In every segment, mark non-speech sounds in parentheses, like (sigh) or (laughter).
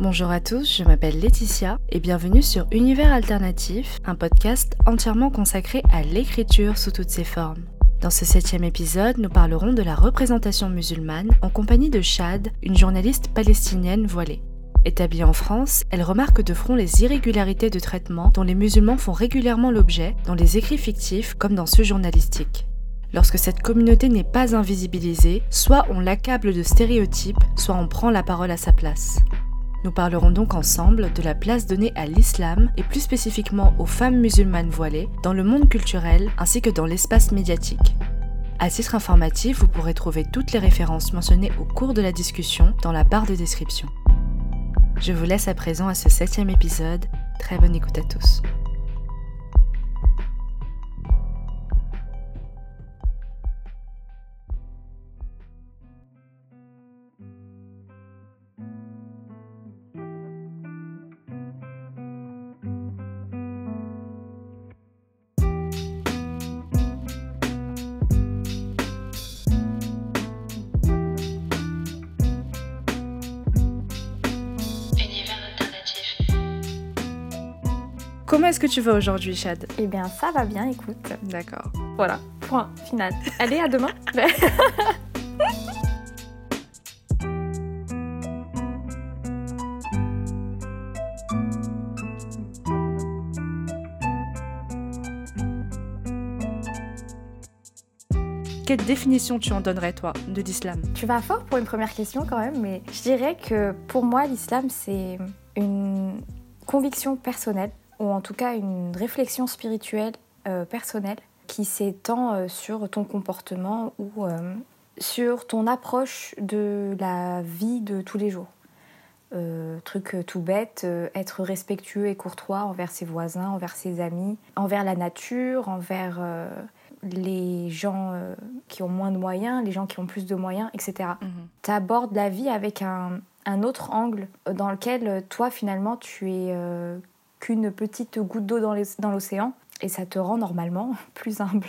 Bonjour à tous, je m'appelle Laetitia et bienvenue sur Univers Alternatif, un podcast entièrement consacré à l'écriture sous toutes ses formes. Dans ce septième épisode, nous parlerons de la représentation musulmane en compagnie de Chad, une journaliste palestinienne voilée. Établie en France, elle remarque de front les irrégularités de traitement dont les musulmans font régulièrement l'objet dans les écrits fictifs comme dans ceux journalistiques. Lorsque cette communauté n'est pas invisibilisée, soit on l'accable de stéréotypes, soit on prend la parole à sa place. Nous parlerons donc ensemble de la place donnée à l'islam et plus spécifiquement aux femmes musulmanes voilées dans le monde culturel ainsi que dans l'espace médiatique. À titre informatif, vous pourrez trouver toutes les références mentionnées au cours de la discussion dans la barre de description. Je vous laisse à présent à ce septième épisode. Très bonne écoute à tous. Comment est-ce que tu vas aujourd'hui, Chad? Eh bien, ça va bien, écoute. D'accord. Voilà, point final. (laughs) Allez, à demain. (laughs) Quelle définition tu en donnerais, toi, de l'islam? Tu vas fort pour une première question quand même, mais je dirais que pour moi, l'islam, c'est une conviction personnelle ou en tout cas une réflexion spirituelle euh, personnelle qui s'étend euh, sur ton comportement ou euh, sur ton approche de la vie de tous les jours. truc tout bête, être respectueux et courtois envers ses voisins, envers ses amis, envers la nature, envers les gens qui ont moins de moyens, les gens qui ont plus de moyens, etc. Tu abordes la vie avec un, un, autre angle dans lequel toi finalement tu es qu'une petite goutte d'eau dans l'océan et ça te rend normalement (laughs) plus humble.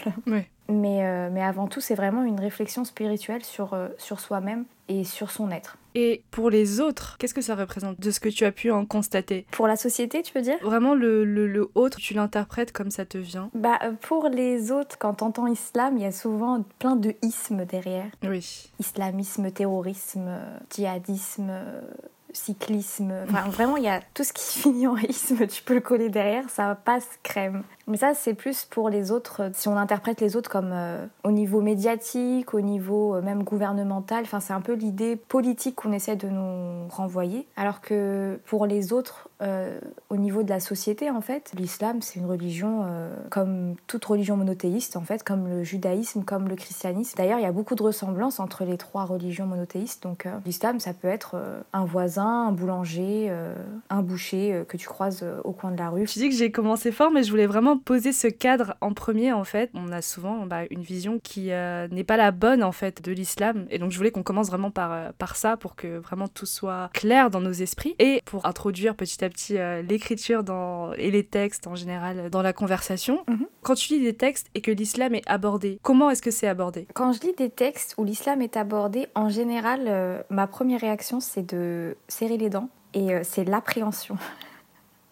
Mais, euh, mais avant tout, c'est vraiment une réflexion spirituelle sur, euh, sur soi-même et sur son être. Et pour les autres, qu'est-ce que ça représente de ce que tu as pu en constater? Pour la société, tu peux dire? Vraiment, le, le, autre, tu l'interprètes comme ça te vient? Bah, euh, pour les autres, quand t'entends islam, il y a souvent plein de ismes derrière. Oui. Islamisme, terrorisme, djihadisme, cyclisme. Vraiment, il y a tout ce qui finit en isme, tu peux le coller derrière, ça passe crème. Mais ça, c'est plus pour les autres, si on interprète les autres comme euh, au niveau médiatique, au niveau euh, même gouvernemental, enfin, c'est un peu l'idée politique qu'on essaie de nous renvoyer. Alors que pour les autres, euh, au niveau de la société, en fait, l'islam, c'est une religion comme toute religion monothéiste, en fait, comme le judaïsme, comme le christianisme. D'ailleurs, il y a beaucoup de ressemblances entre les trois religions monothéistes. Donc, l'islam, ça peut être un voisin, un boulanger, un boucher que tu croises au coin de la rue. Tu dis que j'ai commencé fort, mais je voulais vraiment poser ce cadre en premier, en fait, on a souvent bah, une vision qui euh, n'est pas la bonne, en fait, de l'islam. Et donc, je voulais qu'on commence vraiment par, euh, ça pour que vraiment tout soit clair dans nos esprits et pour introduire petit à petit euh, l'écriture dans... et les textes en général dans la conversation. Mhm. Quand tu lis des textes et que l'islam est abordé, comment est-ce que c'est abordé? Quand je lis des textes où l'islam est abordé, en général, ma première réaction, c'est de serrer les dents et c'est l'appréhension.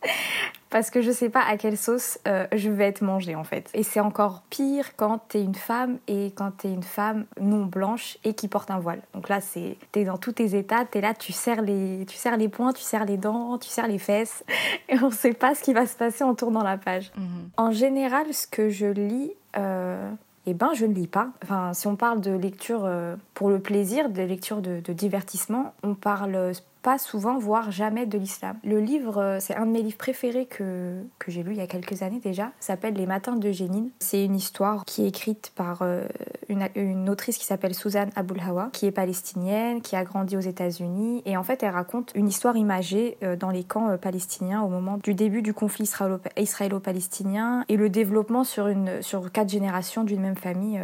(laughs) parce que je sais pas à quelle sauce euh, je vais être mangée en fait. Et c'est encore pire quand t'es une femme et quand t'es une femme non blanche et qui porte un voile. Donc là, c'est t'es dans tous tes états, t'es là, tu serres les, tu serres les poings, tu serres les dents, tu serres les fesses, (laughs) et on sait pas ce qui va se passer en tournant la page. Mhm. En général, ce que je lis. Euh, eh ben, je ne lis pas. Enfin, si on parle de lecture euh, pour le plaisir, de lecture de, de divertissement, on parle pas souvent, voire jamais de l'islam. Le livre, euh, c'est un de mes livres préférés que, que j'ai lu il y a quelques années déjà, s'appelle Les Matins de Génine. C'est une histoire qui est écrite par euh, une, une, autrice qui s'appelle Suzanne Aboulhawa, qui est palestinienne, qui a grandi aux États-Unis. Et en fait, elle raconte une histoire imagée euh, dans les camps palestiniens au moment du début du conflit israélo-palestinien et le développement sur, une, sur quatre générations d'une même famille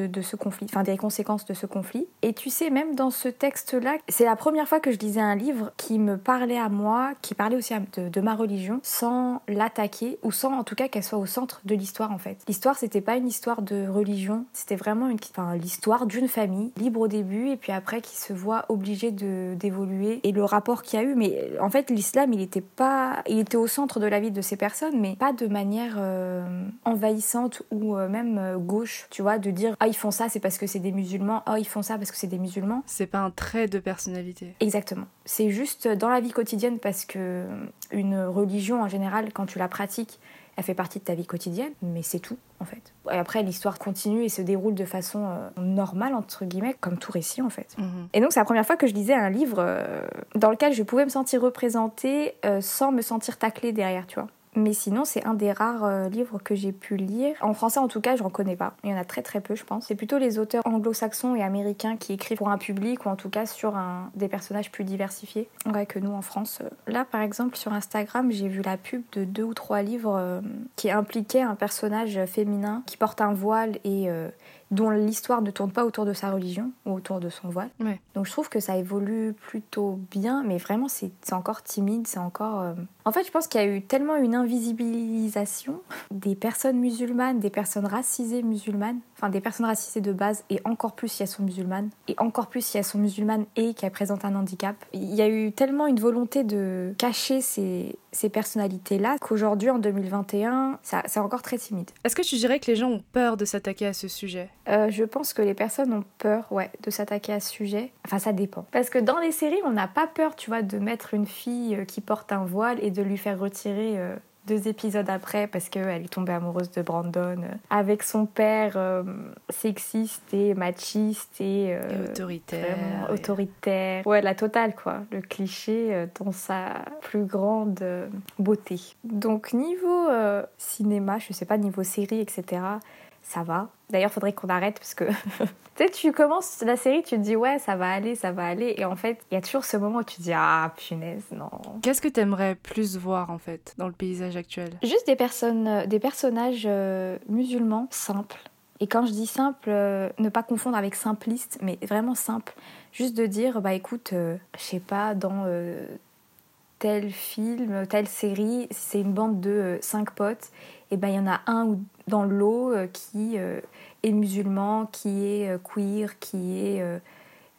de, ce conflit, enfin des conséquences de ce conflit. Et tu sais, même dans ce texte-là, c'est la première fois que je lisais un livre qui me parlait à moi, qui parlait aussi de, ma religion, sans l'attaquer, ou sans en tout cas qu'elle soit au centre de l'histoire en fait. L'histoire, c'était pas une histoire de religion, c'était vraiment enfin, l'histoire d'une famille, libre au début, et puis après qui se voit obligée d'évoluer, et le rapport qu'il y a eu. Mais en fait, l'islam, il était pas, il était au centre de la vie de ces personnes, mais pas de manière euh, envahissante ou euh, même euh, gauche, tu vois, de dire ah ils font ça c'est parce que c'est des musulmans, ah ils font ça parce que c'est des musulmans. C'est pas un trait de personnalité. Exactement. C'est juste dans la vie quotidienne parce que une religion en général, quand tu la pratiques, elle fait partie de ta vie quotidienne, mais c'est tout en fait. Et après, l'histoire continue et se déroule de façon normale, entre guillemets, comme tout récit en fait. Mhm. Et donc, c'est la première fois que je lisais un livre euh, dans lequel je pouvais me sentir représentée euh, sans me sentir taclée derrière, tu vois. Mais sinon, c'est un des rares euh, livres que j'ai pu lire. En français, en tout cas, j'en connais pas. Il y en a très très peu, je pense. C'est plutôt les auteurs anglo-saxons et américains qui écrivent pour un public ou en tout cas sur des personnages plus diversifiés. Ouais, que nous en France. euh. Là, par exemple, sur Instagram, j'ai vu la pub de deux ou trois livres euh, qui impliquaient un personnage féminin qui porte un voile et dont l'histoire ne tourne pas autour de sa religion ou autour de son voile. Ouais. Donc je trouve que ça évolue plutôt bien, mais vraiment c'est encore timide, c'est encore... euh, En fait, je pense qu'il y a eu tellement une invisibilisation des personnes musulmanes, des personnes racisées musulmanes, enfin des personnes racisées de base, et encore plus si elles sont musulmanes, et encore plus si elles sont musulmanes et qu'elles présentent un handicap. Il y a eu tellement une volonté de cacher ces, ces personnalités-là qu'aujourd'hui, en 2021, ça- c'est encore très timide. Est-ce que tu dirais que les gens ont peur de s'attaquer à ce sujet? Euh, je pense que les personnes ont peur, ouais, de s'attaquer à ce sujet. Enfin, ça dépend. Parce que dans les séries, on n'a pas peur, tu vois, de mettre une fille euh, qui porte un voile et de lui faire retirer euh, deux épisodes après parce qu'elle est tombée amoureuse de Brandon euh, avec son père sexiste et machiste et, Et autoritaire. vraiment et- autoritaire. Ouais, la totale, quoi. Le cliché dans sa plus grande beauté. Donc, niveau cinéma, je sais pas, niveau série, etc., ça va. D'ailleurs, faudrait qu'on arrête parce que. (laughs) tu sais, tu commences la série, tu te dis, ouais, ça va aller, ça va aller. Et en fait, il y a toujours ce moment où tu te dis, ah, punaise, non. Qu'est-ce que t'aimerais plus voir en fait dans le paysage actuel? Juste des personnes, euh, des personnages euh, musulmans simples. Et quand je dis simple, euh, ne pas confondre avec simpliste, mais vraiment simple. Juste de dire, bah écoute, euh, je sais pas, dans euh, tel film, telle série, c'est une bande de euh, cinq potes, et ben il y en a un ou dans l'eau euh, qui euh, est musulman, qui est euh, queer, qui est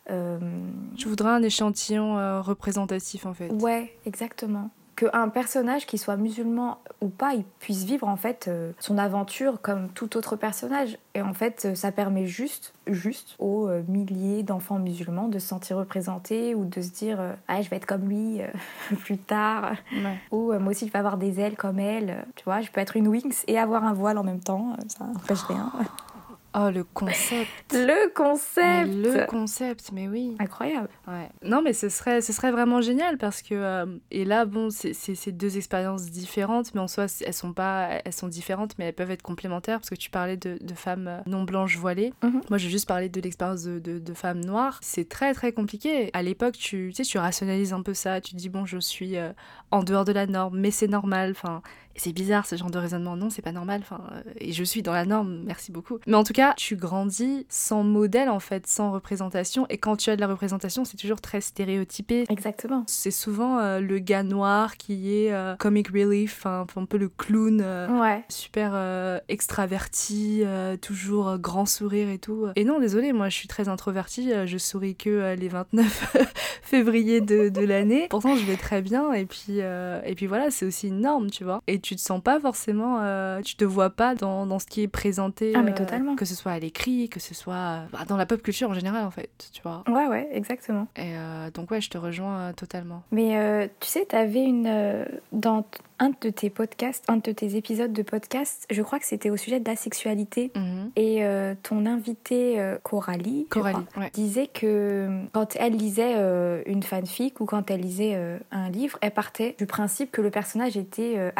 Je voudrais un échantillon représentatif en fait. Ouais, exactement. Qu'un personnage, qui soit musulman ou pas, il puisse vivre en fait euh, son aventure comme tout autre personnage. Et en fait, euh, ça permet juste, juste aux euh, milliers d'enfants musulmans de se sentir représentés ou de se dire euh, ah je vais être comme lui (laughs) plus tard Ouais. ou moi aussi je vais avoir des ailes comme elle. Tu vois, je peux être une wings et avoir un voile en même temps. Ça n'empêche rien. (laughs) Oh le concept (laughs) Le Mais concept. Le concept, mais oui. Incroyable. Ouais. Non, mais ce serait, ce serait vraiment génial parce que. euh, et là, bon, c'est deux expériences différentes, mais en soi, elles sont pas. Elles sont différentes, mais elles peuvent être complémentaires parce que tu parlais de, de femmes euh, non blanches voilées. Mhm. Moi, j'ai juste parlé de l'expérience de, de, de femmes noires. C'est très, très compliqué. À l'époque, tu, tu sais, tu rationalises un peu ça. Tu te dis, bon, je suis euh, en dehors de la norme, mais c'est normal. Enfin. C'est bizarre ce genre de raisonnement. Non, c'est pas normal. Enfin, euh, et je suis dans la norme. Merci beaucoup. Mais en tout cas, tu grandis sans modèle en fait, sans représentation. Et quand tu as de la représentation, c'est toujours très stéréotypé. Exactement. C'est souvent euh, le gars noir qui est euh, comic relief, un peu le clown. Ouais. Super extraverti, toujours grand sourire et tout. Et non, désolé, moi je suis très introvertie, je souris que les 29 (laughs) février de, de l'année. Pourtant, je vais très bien et puis, et puis voilà, c'est aussi une norme, tu vois. Et tu te sens pas forcément, euh, tu te vois pas dans, dans ce qui est présenté. Ah, mais euh, totalement. Que ce soit à l'écrit, que ce soit euh, bah, dans la pop culture en général en fait, tu vois. Ouais, ouais, exactement. Et euh, donc ouais, je te rejoins totalement. Mais tu sais, tu avais une. dans un de tes podcasts, un de tes épisodes de podcast, je crois que c'était au sujet de la sexualité. Mhm. Et euh, ton invitée euh, Coralie, Coralie, crois, ouais. disait que quand elle lisait euh, une fanfic ou quand elle lisait un livre, elle partait du principe que le personnage était euh,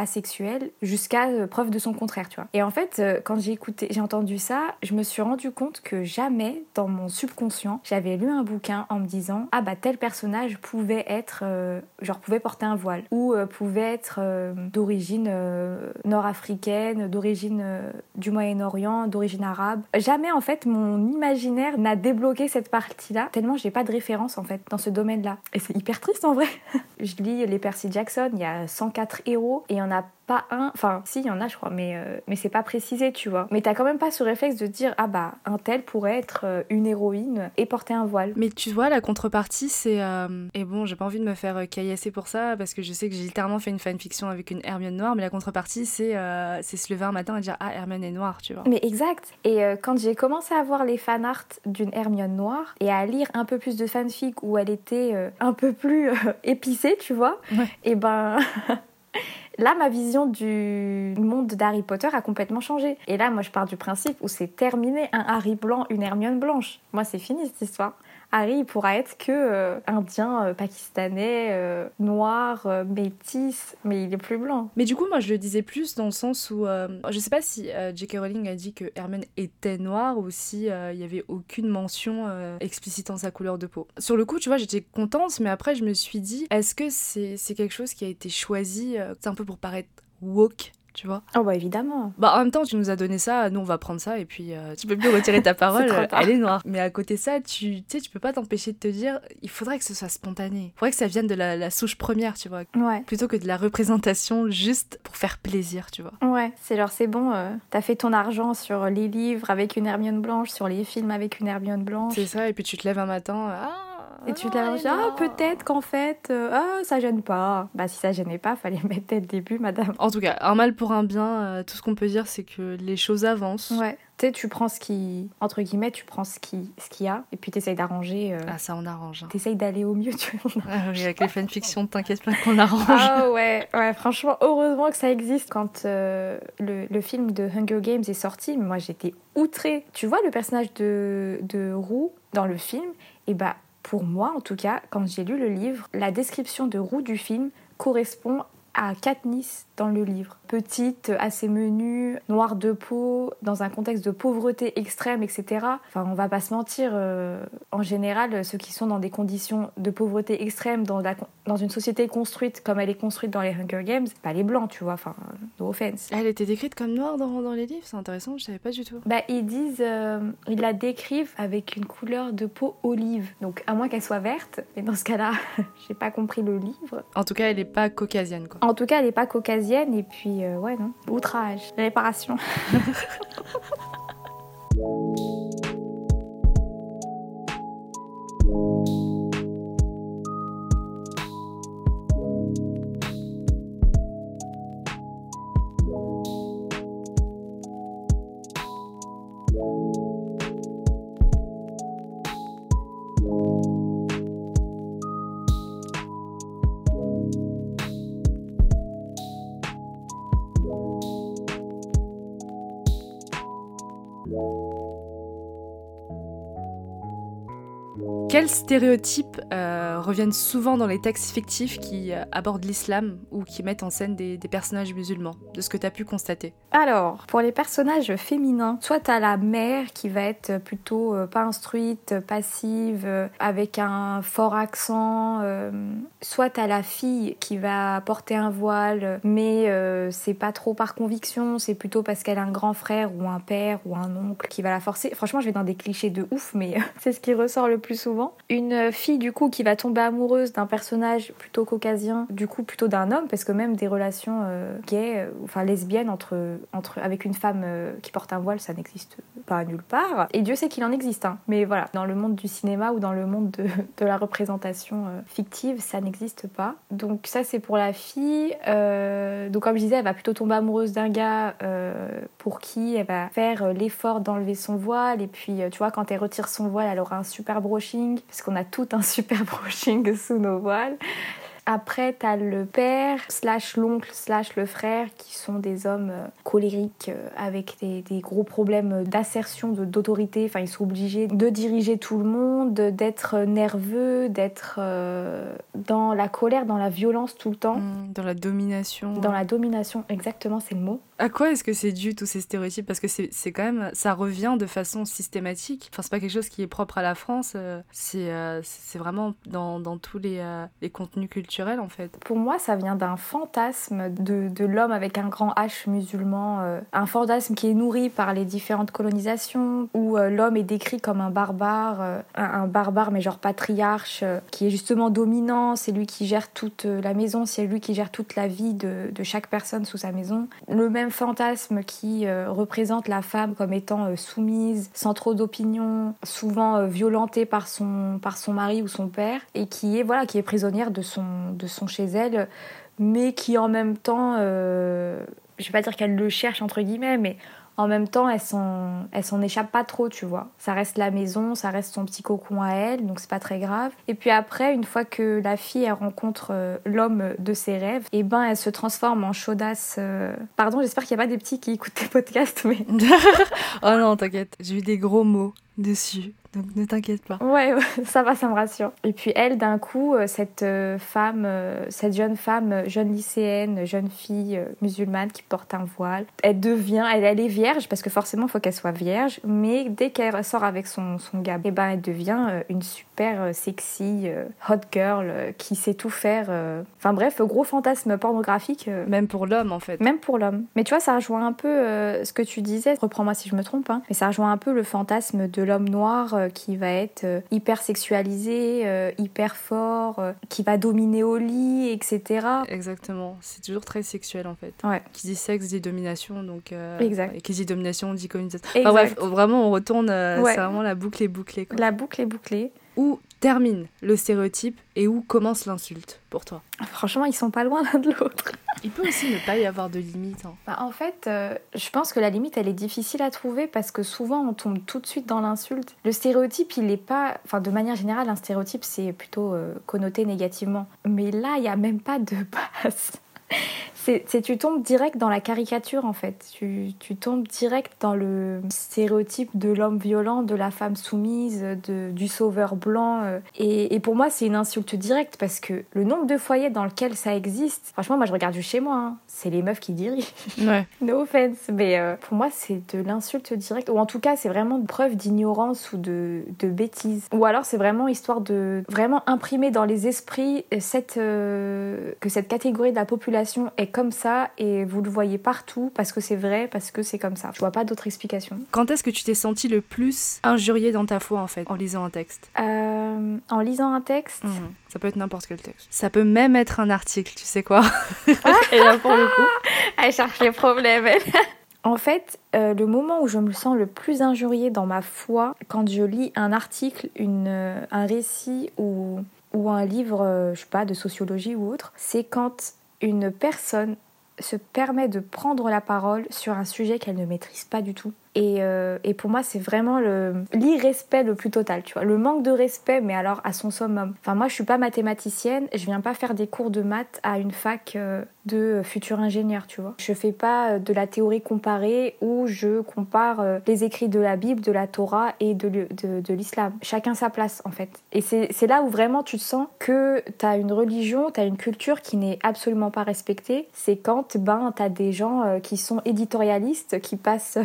jusqu'à euh, preuve de son contraire, tu vois. Et en fait, euh, quand j'ai écouté, j'ai entendu ça, je me suis rendu compte que jamais dans mon subconscient j'avais lu un bouquin en me disant ah bah tel personnage pouvait être euh, genre pouvait porter un voile ou pouvait être d'origine nord-africaine, d'origine du Moyen-Orient, d'origine arabe. Jamais en fait mon imaginaire n'a débloqué cette partie-là tellement j'ai pas de référence en fait dans ce domaine-là. Et c'est hyper triste en vrai. (laughs) je lis les Percy Jackson, il y a 104 héros et on a pas un, enfin si il y en a je crois, mais euh, mais c'est pas précisé tu vois. Mais t'as quand même pas ce réflexe de dire ah bah un tel pourrait être euh, une héroïne et porter un voile. Mais tu vois la contrepartie c'est euh, et bon j'ai pas envie de me faire caillasser pour ça parce que je sais que j'ai littéralement fait une fanfiction avec une Hermione noire mais la contrepartie c'est c'est se lever un matin et dire ah Hermione est noire tu vois. Mais exact. Et quand j'ai commencé à voir les fan art d'une Hermione noire et à lire un peu plus de fanfic où elle était un peu plus (laughs) épicée tu vois, et ben (laughs) Là, ma vision du monde d'Harry Potter a complètement changé. Et là, moi, je pars du principe où c'est terminé un Harry blanc, une Hermione blanche. Moi, c'est fini cette histoire. Harry il pourra être que euh, indien, euh, pakistanais, euh, noir, métis, mais il est plus blanc. Mais du coup, moi je le disais plus dans le sens où je sais pas si J.K. Rowling a dit que Hermione était noire ou si il y avait aucune mention explicitant sa couleur de peau. Sur le coup, tu vois, j'étais contente, mais après je me suis dit, est-ce que c'est quelque chose qui a été choisi, c'est un peu pour paraître woke? Tu vois. Oh bah évidemment. Bah en même temps, tu nous as donné ça, nous on va prendre ça et puis euh, tu peux plus (laughs) retirer ta parole, elle est noire. Mais à côté de ça, tu sais, tu peux pas t'empêcher de te dire, il faudrait que ce soit spontané. Il faudrait que ça vienne de la, souche première, tu vois. Ouais. Plutôt que de la représentation juste pour faire plaisir, tu vois. Ouais, c'est genre c'est bon, euh, t'as fait ton argent sur les livres avec une Hermione blanche, sur les films avec une Hermione blanche. C'est ça, et puis tu te lèves un matin, ah et tu t'es ah, peut-être qu'en fait, euh, ah, ça gêne pas. Bah, si ça gênait pas, fallait (laughs) mettre dès le début, madame. En tout cas, un mal pour un bien, euh, tout ce qu'on peut dire, c'est que les choses avancent. Ouais. Tu sais, tu prends ce qui, entre guillemets, tu prends ce qu'il ce qu'il y a, et puis t'essayes d'arranger. Euh, ah, ça, on arrange. Hein. T'essayes d'aller au mieux, (laughs) tu vois. Ah, oui, avec les fanfictions, t'inquiète pas qu'on arrange. Ah ouais, ouais, franchement, heureusement que ça existe. Quand le, le, film de Hunger Games est sorti, moi j'étais outrée. Tu vois le personnage de, de Roux dans le film, et bah pour moi, en tout cas, quand j'ai lu le livre, la description de roue du film correspond à Katniss dans le livre. Petite, assez menue, noire de peau, dans un contexte de pauvreté extrême, etc. Enfin, on va pas se mentir, euh, en général, ceux qui sont dans des conditions de pauvreté extrême, dans, dans une société construite comme elle est construite dans les Hunger Games, pas les blancs, tu vois, enfin, no offense. Elle était décrite comme noire dans, dans les livres, c'est intéressant, je savais pas du tout. Bah, ils disent, euh, ils la décrivent avec une couleur de peau olive, donc à moins qu'elle soit verte, mais dans ce cas-là, (laughs) j'ai pas compris le livre. En tout cas, elle est pas caucasienne, quoi. En tout cas, elle est pas caucasienne, et puis euh, ouais, non. Outrage, réparation. (laughs) you. Quels stéréotypes euh, reviennent souvent dans les textes fictifs qui euh, abordent l'islam ou qui mettent en scène des, personnages musulmans, de ce que tu as pu constater? Alors, pour les personnages féminins, soit t'as la mère qui va être plutôt euh, pas instruite, passive, avec un fort accent, soit t'as la fille qui va porter un voile, mais c'est pas trop par conviction, c'est plutôt parce qu'elle a un grand frère ou un père ou un oncle qui va la forcer. Franchement, je vais dans des clichés de ouf, mais (laughs) c'est ce qui ressort le plus souvent. Une fille du coup qui va tomber amoureuse d'un personnage plutôt caucasien, du coup plutôt d'un homme, parce que même des relations euh, gays, euh, enfin lesbiennes entre, avec une femme euh, qui porte un voile, ça n'existe pas nulle part. Et Dieu sait qu'il en existe, hein. mais voilà, dans le monde du cinéma ou dans le monde de, (laughs) de la représentation fictive, ça n'existe pas. Donc ça c'est pour la fille. donc comme je disais, elle va plutôt tomber amoureuse d'un gars pour qui elle va faire l'effort d'enlever son voile, et puis tu vois quand elle retire son voile, elle aura un super brushing, parce qu'on a tout un (laughs) super brushing sous nos voiles. Après, t'as le père, slash l'oncle, slash le frère, qui sont des hommes euh, colériques euh, avec des, des gros problèmes d'assertion, d'autorité. Enfin, ils sont obligés de diriger tout le monde, d'être nerveux, d'être euh, dans la colère, dans la violence tout le temps. Mm, Dans la domination. Dans la domination, exactement, c'est le mot. À quoi est-ce que c'est dû tous ces stéréotypes? Parce que c'est quand même, ça revient de façon systématique. Enfin, c'est pas quelque chose qui est propre à la France. C'est vraiment dans, dans tous les, les contenus culturels Pour moi, ça vient d'un fantasme de, l'homme avec un grand H musulman, euh, un fantasme qui est nourri par les différentes colonisations, où euh, l'homme est décrit comme un barbare, euh, un, barbare mais genre patriarche, qui est justement dominant, c'est lui qui gère toute la maison, c'est lui qui gère toute la vie de, chaque personne sous sa maison. Le même fantasme qui représente la femme comme étant soumise, sans trop d'opinion, souvent violentée par son, par son mari ou son père, et qui est, voilà, qui est prisonnière de son, de son chez elle, mais qui en même temps, euh, je vais pas dire qu'elle le cherche entre guillemets, mais en même temps, elle s'en, elle s'en échappe pas trop, tu vois. Ça reste la maison, ça reste son petit cocon à elle, donc c'est pas très grave. Et puis après, une fois que la fille, elle rencontre euh, l'homme de ses rêves, et ben elle se transforme en chaudasse. euh, Pardon, j'espère qu'il y a pas des petits qui écoutent tes podcasts, mais (laughs) oh non, t'inquiète, j'ai eu des gros mots dessus, donc ne t'inquiète pas. Ouais, (laughs) ça va, ça me rassure. Et puis elle, d'un coup, euh, cette euh, femme, euh, cette jeune femme, jeune lycéenne, jeune fille musulmane qui porte un voile, elle devient, elle, elle est vierge parce que forcément, il faut qu'elle soit vierge. Mais dès qu'elle sort avec son son gars, eh ben, elle devient une super sexy hot girl qui sait tout faire. Enfin bref, gros fantasme pornographique. Même pour l'homme en fait. même pour l'homme. Mais tu vois, ça rejoint un peu ce que tu disais, reprends-moi si je me trompe, hein, mais ça rejoint un peu le fantasme de l'homme noir euh, qui va être euh, hyper sexualisé, euh, hyper fort, qui va dominer au lit, etc. Exactement, c'est toujours très sexuel en fait. Ouais. Qui dit sexe dit domination, donc. Exact. Et qui dit domination dit. Exact. Enfin bref, vraiment on retourne, Ouais. c'est vraiment la boucle est bouclée. Quoi. La boucle est bouclée. Où termine le stéréotype et où commence l'insulte pour toi Franchement, ils sont pas loin l'un de l'autre. Il peut aussi ne pas y avoir de limite. hein. Bah, en fait, euh, je pense que la limite, elle est difficile à trouver parce que souvent, on tombe tout de suite dans l'insulte. Le stéréotype, il n'est pas... Enfin, de manière générale, un stéréotype, c'est plutôt euh, connoté négativement. Mais là, il n'y a même pas de (laughs) base. C'est, tu tombes direct dans la caricature en fait. Tu, tu tombes direct dans le stéréotype de l'homme violent, de la femme soumise, de, du sauveur blanc. euh. Et, et pour moi, c'est une insulte directe parce que le nombre de foyers dans lequel ça existe, franchement, moi je regarde juste chez moi, hein. c'est les meufs qui dirigent. Ouais. (laughs) No offense, mais euh, pour moi, c'est de l'insulte directe. Ou en tout cas, c'est vraiment une preuve d'ignorance ou de, de bêtise. Ou alors, c'est vraiment histoire de vraiment imprimer dans les esprits cette, euh, que cette catégorie de la population est comme ça et vous le voyez partout parce que c'est vrai, parce que c'est comme ça. Je vois pas d'autre explication. Quand est-ce que tu t'es senti le plus injurié dans ta foi en fait en lisant un texte? Euh, en lisant un texte, Ça peut être n'importe quel texte. Ça peut même être un article, tu sais quoi? (laughs) Et là pour le coup. (laughs) Elle cherche les problèmes. (laughs) En fait, euh, le moment où je me sens le plus injuriée dans ma foi, quand je lis un article, une, euh, un récit ou, ou un livre, euh, je sais pas, de sociologie ou autre, c'est quand une personne se permet de prendre la parole sur un sujet qu'elle ne maîtrise pas du tout. Et, euh, et pour moi, c'est vraiment l'irrespect le, plus total, tu vois. Le manque de respect, mais alors à son summum. Enfin, moi, je suis pas mathématicienne, je viens pas faire des cours de maths à une fac euh, de futur ingénieur, tu vois. Je fais pas euh, de la théorie comparée où je compare les écrits de la Bible, de la Torah et de, l'islam. Chacun sa place, en fait. Et c'est là où vraiment tu sens que t'as une religion, t'as une culture qui n'est absolument pas respectée. C'est quand, ben, t'as des gens qui sont éditorialistes, qui passent...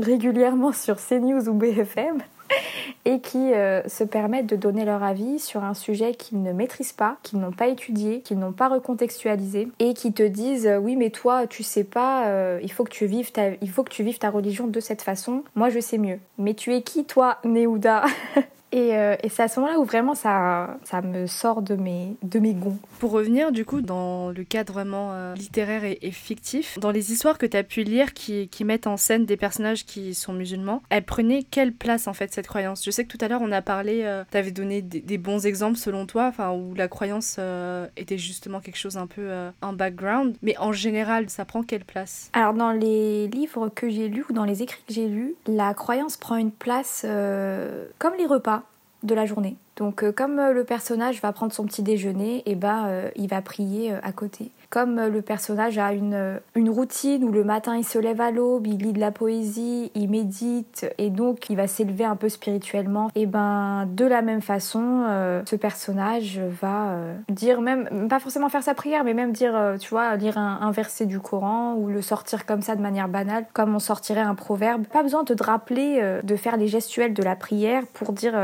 régulièrement sur CNews ou BFM (laughs) et qui euh, se permettent de donner leur avis sur un sujet qu'ils ne maîtrisent pas, qu'ils n'ont pas étudié, qu'ils n'ont pas recontextualisé et qui te disent euh, oui mais toi tu sais pas, euh, il faut que tu vives ta, il faut que tu vives ta religion de cette façon. Moi je sais mieux. Mais tu es qui toi, Néouda (laughs) Et, euh, et c'est à ce moment-là où vraiment ça, ça me sort de mes, de mes gonds. Pour revenir du coup dans le cadre vraiment euh, littéraire et, et fictif, dans les histoires que tu as pu lire qui, qui mettent en scène des personnages qui sont musulmans, elles prenaient quelle place en fait cette croyance? Je sais que tout à l'heure on a parlé, tu avais donné des, des bons exemples selon toi, enfin où la croyance euh, était justement quelque chose un peu euh, en background, mais en général ça prend quelle place? Alors dans les livres que j'ai lus ou dans les écrits que j'ai lus, la croyance prend une place euh, comme les repas de la journée, Donc euh, comme euh, le personnage va prendre son petit déjeuner, et eh ben euh, il va prier à côté comme euh, le personnage a une, euh, une routine où le matin il se lève à l'aube, il lit de la poésie, il médite et donc il va s'élever un peu spirituellement, et ben de la même façon, euh, ce personnage va dire même, pas forcément faire sa prière, mais même dire, tu vois, lire un, verset du Coran ou le sortir comme ça de manière banale, comme on sortirait un proverbe. Pas besoin de te rappeler de faire les gestuels de la prière pour dire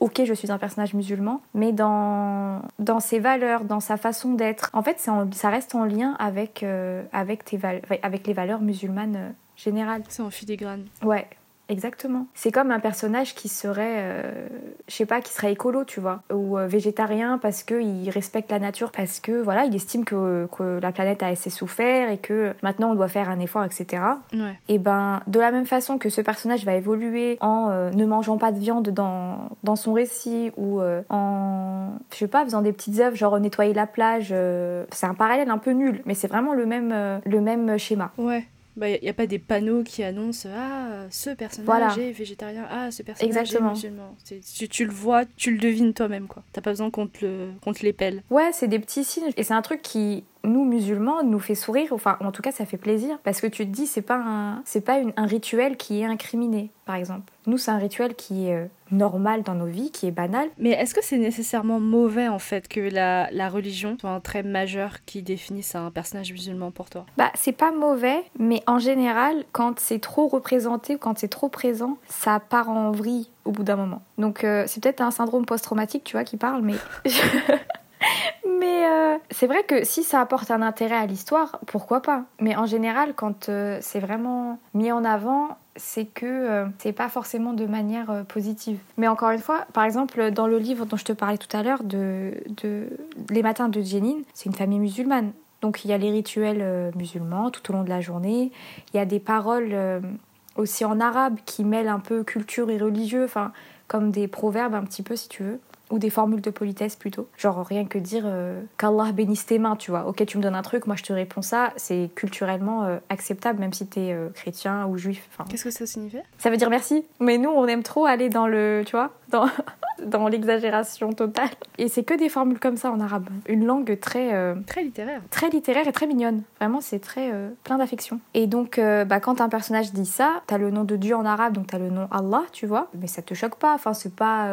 ok, je suis un personnage musulman, mais dans, dans ses valeurs, dans sa façon d'être. En fait, ça reste en lien avec, euh, avec, tes avec les valeurs musulmanes euh, générales. C'est en filigrane. Ouais. Exactement. C'est comme un personnage qui serait, euh, je sais pas, qui serait écolo, tu vois, ou euh, végétarien parce qu'il respecte la nature, parce que voilà, il estime que, que, la planète a assez souffert et que maintenant on doit faire un effort, etc. Et ben, de la même façon que ce personnage va évoluer en euh, ne mangeant pas de viande dans, dans son récit ou en, je sais pas, faisant des petites œuvres, genre nettoyer la plage, c'est un parallèle un peu nul, mais c'est vraiment le même, le même schéma. Ouais. Il bah, n'y a, pas des panneaux qui annoncent Ah, ce personnage est végétarien, ah, ce personnage est musulman. Tu, tu, le vois, tu le devines toi-même, quoi. T'as pas besoin qu'on te, le, te l'épelle. Ouais, c'est des petits signes. Et c'est un truc qui, nous musulmans nous fait sourire. Enfin en tout cas ça fait plaisir parce que tu te dis c'est pas un c'est pas un rituel qui est incriminé par exemple. Nous c'est un rituel qui est euh, normal dans nos vies qui est banal. Mais est-ce que c'est nécessairement mauvais en fait que la, la religion soit un trait majeur qui définisse un personnage musulman pour toi? Bah c'est pas mauvais mais en général quand c'est trop représenté quand c'est trop présent ça part en vrille au bout d'un moment. Donc euh, c'est peut-être un syndrome post-traumatique tu vois qui parle mais (laughs) (laughs) Mais euh, c'est vrai que si ça apporte un intérêt à l'histoire, pourquoi pas? Mais en général, quand euh, c'est vraiment mis en avant, c'est que euh, c'est pas forcément de manière positive. Mais encore une fois, par exemple, dans le livre dont je te parlais tout à l'heure, de, Les matins de Jenin, c'est une famille musulmane. Donc il y a les rituels musulmans tout au long de la journée. Il y a des paroles aussi en arabe qui mêlent un peu culture et religieux, enfin comme des proverbes un petit peu si tu veux ou des formules de politesse plutôt. Genre rien que dire euh, qu'Allah bénisse tes mains, tu vois. Ok, tu me donnes un truc, moi je te réponds ça. C'est culturellement euh, acceptable, même si t'es euh, chrétien ou juif. Qu'est-ce que ça signifie? Ça veut dire merci. Mais nous, on aime trop aller dans le, tu vois, dans, dans l'exagération totale. Et c'est que des formules comme ça en arabe. Une langue très... très littéraire. Très littéraire et très mignonne. Vraiment, c'est très plein d'affection. Et donc, bah, quand un personnage dit ça, t'as le nom de Dieu en arabe, donc t'as le nom Allah, tu vois. Mais ça te choque pas. Enfin, c'est pas,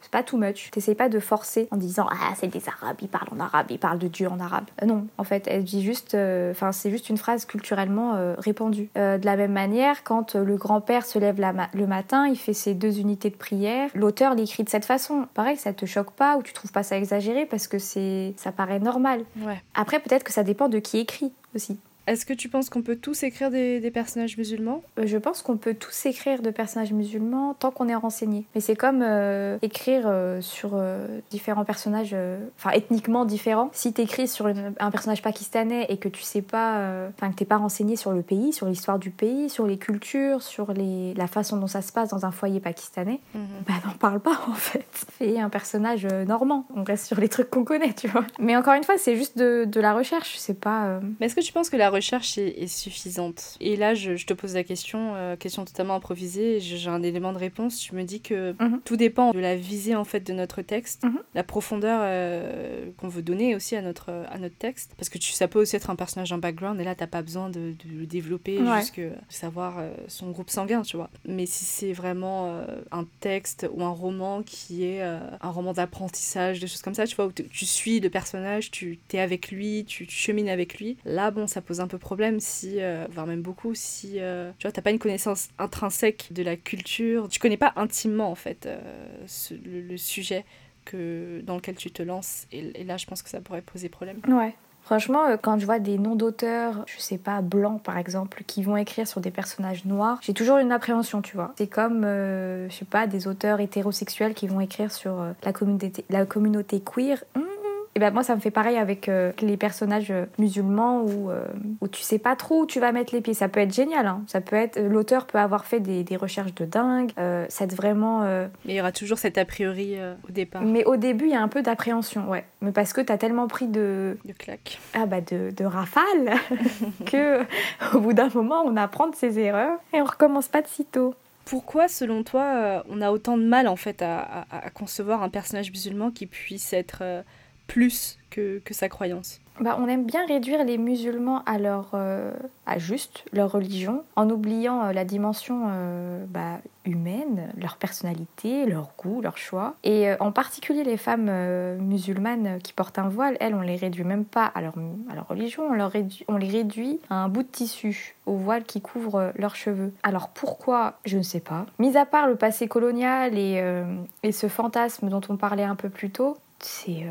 c'est pas too much. T'essayes pas de forcer en disant ah c'est des arabes, ils parlent en arabe, ils parlent de Dieu en arabe. Euh, non, en fait, elle dit juste, euh, enfin c'est juste une phrase culturellement euh, répandue. de la même manière, quand le grand-père se lève le matin, il fait ses deux unités de prière. L'auteur l'écrit de cette façon. Pareil, ça te choque pas ou tu trouves pas ça exagéré parce que c'est ça paraît normal. Ouais. Après, peut-être que ça dépend de qui écrit aussi. Est-ce que tu penses qu'on peut tous écrire des, personnages musulmans? Euh, Je pense qu'on peut tous écrire de personnages musulmans tant qu'on est renseigné. Mais c'est comme euh, écrire euh, sur différents personnages, enfin ethniquement différents. Si tu écris sur un personnage pakistanais et que tu sais pas, enfin que t'es pas renseigné sur le pays, sur l'histoire du pays, sur les cultures, sur les, la façon dont ça se passe dans un foyer pakistanais, mhm. bah n'en parle pas en fait. Fais un personnage normand. On reste sur les trucs qu'on connaît, tu vois. Mais encore une fois, c'est juste de, de la recherche, c'est pas. Mais est-ce que tu penses que la recherche est, suffisante Et là, je, te pose la question, euh, question totalement improvisée, j'ai un élément de réponse. Tu me dis que mhm. tout dépend de la visée en fait de notre texte, mhm. la profondeur euh, qu'on veut donner aussi à notre, à notre texte. Parce que tu, ça peut aussi être un personnage en background et là, t'as pas besoin de, le développer jusque savoir euh, son groupe sanguin, tu vois. Mais si c'est vraiment un texte ou un roman qui est un roman d'apprentissage, des choses comme ça, tu vois, où tu suis le personnage, tu es avec lui, tu, tu chemines avec lui, là, bon, ça pose un peu problème si, euh, voire même beaucoup, si euh, tu vois, t'as pas une connaissance intrinsèque de la culture, tu connais pas intimement en fait euh, le, sujet que, dans lequel tu te lances. Et, là, je pense que ça pourrait poser problème. Ouais. Franchement, quand je vois des noms d'auteurs, je sais pas, blancs par exemple, qui vont écrire sur des personnages noirs, j'ai toujours une appréhension, tu vois. C'est comme, je sais pas, des auteurs hétérosexuels qui vont écrire sur la, communauté, la communauté queer. Hum, et ben moi ça me fait pareil avec euh, les personnages euh, musulmans où, euh, où tu sais pas trop où tu vas mettre les pieds. Ça peut être génial, hein. ça peut être l'auteur peut avoir fait des, des recherches de dingue, c'est vraiment. Mais il y aura toujours cet a priori au départ. Mais au début il y a un peu d'appréhension, ouais. Mais parce que t'as tellement pris de. De claques. Ah bah de, de rafales (laughs) que au bout d'un moment on apprend de ses erreurs et on recommence pas de sitôt. Pourquoi, selon toi, on a autant de mal en fait à, concevoir un personnage musulman qui puisse être plus que sa croyance bah, on aime bien réduire les musulmans à leur euh, à juste leur religion en oubliant euh, la dimension euh, bah, humaine, leur personnalité, leur goût, leur choix. Et en particulier les femmes musulmanes qui portent un voile, elles, on les réduit même pas à leur, à leur religion, on, leur réduit, on les réduit à un bout de tissu, au voile qui couvre leurs cheveux. Alors pourquoi? Je ne sais pas. Mis à part le passé colonial et, et ce fantasme dont on parlait un peu plus tôt, c'est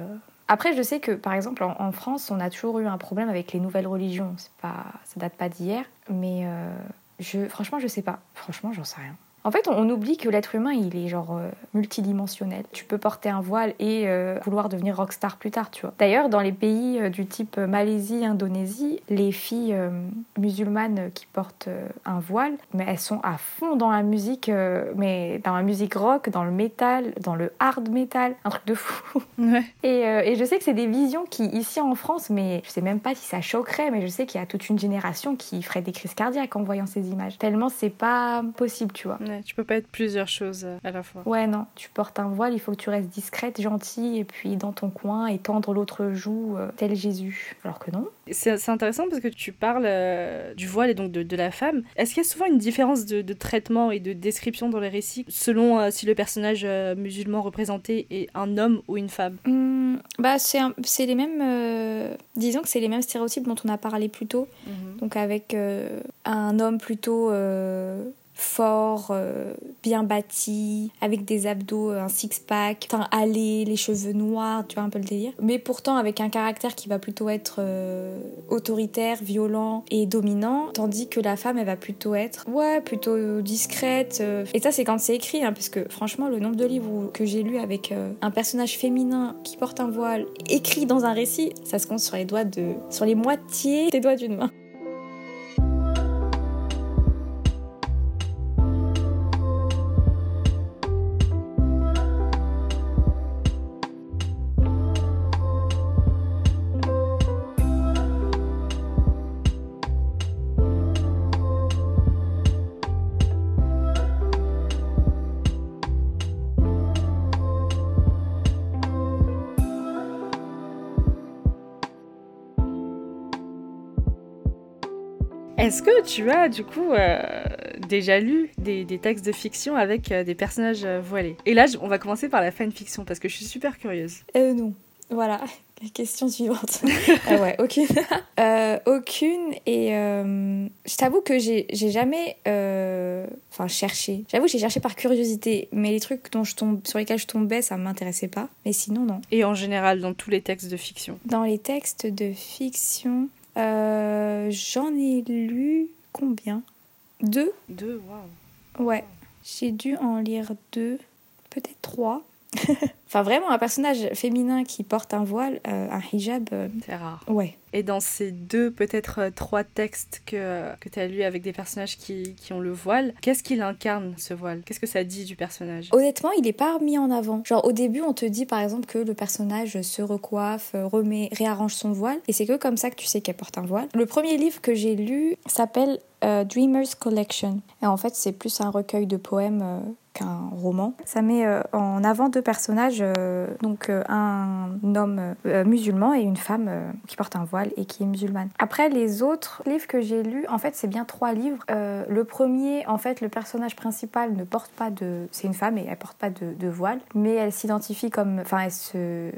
après, je sais que, par exemple, en, France, on a toujours eu un problème avec les nouvelles religions. Pas, ça date pas d'hier, mais euh, je, franchement, je sais pas. Franchement, j'en sais rien. En fait, on, oublie que l'être humain, il est genre euh, multidimensionnel. Tu peux porter un voile et euh, vouloir devenir rockstar plus tard, tu vois. D'ailleurs, dans les pays euh, du type Malaisie, Indonésie, les filles musulmanes qui portent un voile, mais elles sont à fond dans la musique, mais dans la musique rock, dans le métal, dans le hard metal, un truc de fou. (laughs) Et, et, je sais que c'est des visions qui, ici en France, mais je sais même pas si ça choquerait, mais je sais qu'il y a toute une génération qui ferait des crises cardiaques en voyant ces images. Tellement c'est pas possible, tu vois tu peux pas être plusieurs choses euh, à la fois. Ouais, non. Tu portes un voile, il faut que tu restes discrète, gentille, et puis dans ton coin, et tendre l'autre joue, euh, tel Jésus. Alors que non. C'est intéressant parce que tu parles euh, du voile et donc de, la femme. Est-ce qu'il y a souvent une différence de, traitement et de description dans les récits selon si le personnage musulman représenté est un homme ou une femme? Mmh, Bah, c'est les mêmes. disons que c'est les mêmes stéréotypes dont on a parlé plus tôt. Mmh. Donc avec un homme plutôt fort, euh, bien bâti, avec des abdos, euh, un six-pack, teint allé, les cheveux noirs, tu vois un peu le délire. Mais pourtant avec un caractère qui va plutôt être euh, autoritaire, violent et dominant, tandis que la femme, elle va plutôt être, ouais, plutôt discrète. Et ça, c'est quand c'est écrit, hein, parce que franchement, le nombre de livres que j'ai lus avec un personnage féminin qui porte un voile écrit dans un récit, ça se compte sur les doigts de, sur les moitiés des doigts d'une main. Est-ce que tu as du coup euh, déjà lu des, textes de fiction avec euh, des personnages euh, voilés? Et là, on va commencer par la fanfiction parce que je suis super curieuse. Euh, non. Voilà. (laughs) Question suivante. (laughs) ah ouais, aucune. (laughs) aucune. Et je t'avoue que j'ai jamais. Enfin, cherché. J'avoue que j'ai cherché par curiosité. Mais les trucs dont je tombe, sur lesquels je tombais, ça m'intéressait pas. Mais sinon, non. Et en général, dans tous les textes de fiction? Dans les textes de fiction. Euh, j'en ai lu combien? Deux? Deux, waouh. Ouais. J'ai dû en lire deux, peut-être trois. (laughs) enfin, vraiment, un personnage féminin qui porte un voile, euh, un hijab. Euh, c'est rare. Ouais. Et dans ces deux, peut-être euh, trois textes que, que tu as lus avec des personnages qui, qui ont le voile, qu'est-ce qu'il incarne, ce voile? Qu'est-ce que ça dit du personnage? Honnêtement, il est pas mis en avant. Genre, au début, on te dit par exemple que le personnage se recoiffe, remet, réarrange son voile, et c'est que comme ça que tu sais qu'elle porte un voile. Le premier livre que j'ai lu s'appelle Dreamers Collection. Et en fait, c'est plus un recueil de poèmes un roman. Ça met euh, en avant deux personnages, euh, donc euh, un homme musulman et une femme qui porte un voile et qui est musulmane. Après, les autres livres que j'ai lus, en fait, c'est bien trois livres. le premier, en fait, le personnage principal ne porte pas de... C'est une femme et elle porte pas de, voile, mais elle s'identifie comme... Enfin, elle se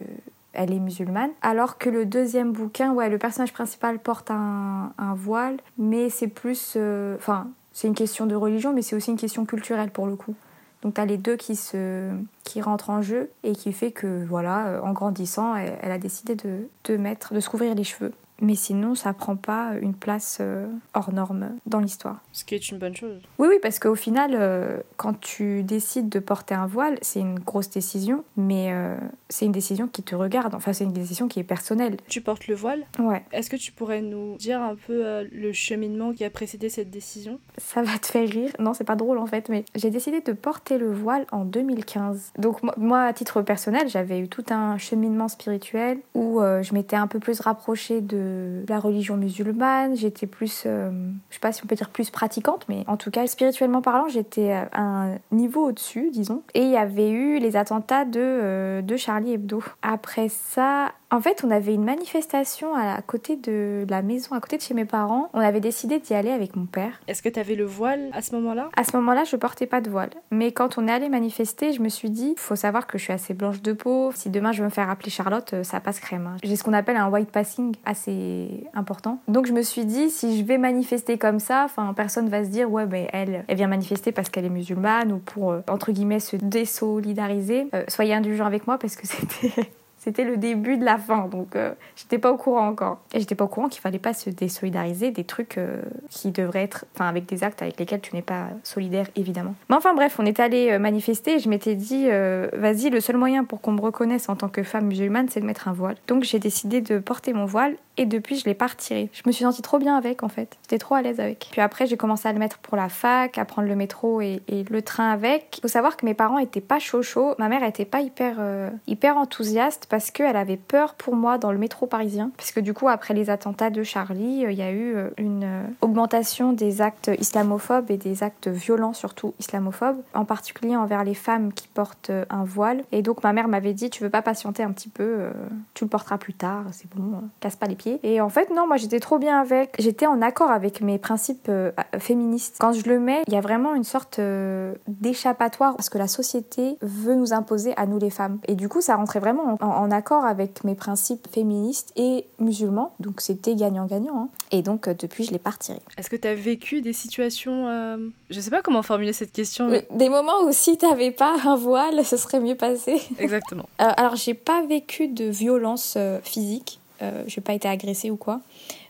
elle est musulmane. Alors que le deuxième bouquin, ouais, le personnage principal porte un, voile, mais c'est plus. Enfin, c'est une question de religion, mais c'est aussi une question culturelle pour le coup. Donc tu as les deux qui, se, qui rentrent en jeu et qui fait que, voilà, euh, en grandissant, elle, a décidé de, de, mettre, de se couvrir les cheveux mais sinon ça prend pas une place euh, hors norme dans l'histoire. Ce qui est une bonne chose. Oui, oui, parce qu'au final, euh, quand tu décides de porter un voile, c'est une grosse décision, mais euh, c'est une décision qui te regarde, enfin c'est une décision qui est personnelle. Tu portes le voile Ouais. Est-ce que tu pourrais nous dire un peu le cheminement qui a précédé cette décision? Ça va te faire rire, non c'est pas drôle en fait, mais j'ai décidé de porter le voile en 2015. Donc moi, à titre personnel, j'avais eu tout un cheminement spirituel où je m'étais un peu plus rapprochée de la religion musulmane, j'étais plus, euh, je sais pas si on peut dire plus pratiquante, mais en tout cas, spirituellement parlant, j'étais à un niveau au-dessus, disons. Et il y avait eu les attentats de, euh, de Charlie Hebdo. Après ça, en fait, on avait une manifestation à côté de la maison, à côté de chez mes parents. On avait décidé d'y aller avec mon père. Est-ce que tu avais le voile à ce moment-là? À ce moment-là, je portais pas de voile. Mais quand on est allé manifester, je me suis dit, faut savoir que je suis assez blanche de peau. Si demain je veux me faire appeler Charlotte, euh, ça passe crème. Hein. J'ai ce qu'on appelle un white passing assez important. Donc je me suis dit, si je vais manifester comme ça, enfin personne va se dire, ouais, ben elle, elle vient manifester parce qu'elle est musulmane ou pour euh, entre guillemets se désolidariser. Euh, soyez indulgents avec moi parce que (laughs) c'était c'était le début de la fin, donc euh, j'étais pas au courant encore. Et j'étais pas au courant qu'il fallait pas se désolidariser des trucs euh, qui devraient être, enfin avec des actes avec lesquels tu n'es pas solidaire évidemment. Mais enfin bref, on est allé euh, manifester et je m'étais dit, vas-y, le seul moyen pour qu'on me reconnaisse en tant que femme musulmane, c'est de mettre un voile. Donc j'ai décidé de porter mon voile et depuis je l'ai pas retiré. Je me suis sentie trop bien avec en fait. J'étais trop à l'aise avec. Puis après j'ai commencé à le mettre pour la fac, à prendre le métro et, le train avec. Faut savoir que mes parents étaient pas chaud chaud. Ma mère était pas hyper euh, hyper enthousiaste parce qu'elle avait peur pour moi dans le métro parisien. Parce que du coup après les attentats de Charlie, euh, il y a eu euh, une augmentation des actes islamophobes et des actes violents surtout islamophobes, en particulier envers les femmes qui portent un voile. Et donc ma mère m'avait dit tu veux pas patienter un petit peu, tu le porteras plus tard, c'est bon, casse pas les pieds. Et en fait, non, moi j'étais trop bien avec. J'étais en accord avec mes principes euh, féministes. Quand je le mets, il y a vraiment une sorte euh, d'échappatoire parce que la société veut nous imposer à nous les femmes. Et du coup, ça rentrait vraiment en, accord avec mes principes féministes et musulmans. Donc c'était gagnant-gagnant. Hein. Et donc euh, depuis, je l'ai pas retiré. Est-ce que tu as vécu des situations. Je sais pas comment formuler cette question. Des moments où si t'avais pas un voile, ce serait mieux passé. Exactement. (laughs) alors, j'ai pas vécu de violence physique. Euh, je n'ai pas été agressée ou quoi.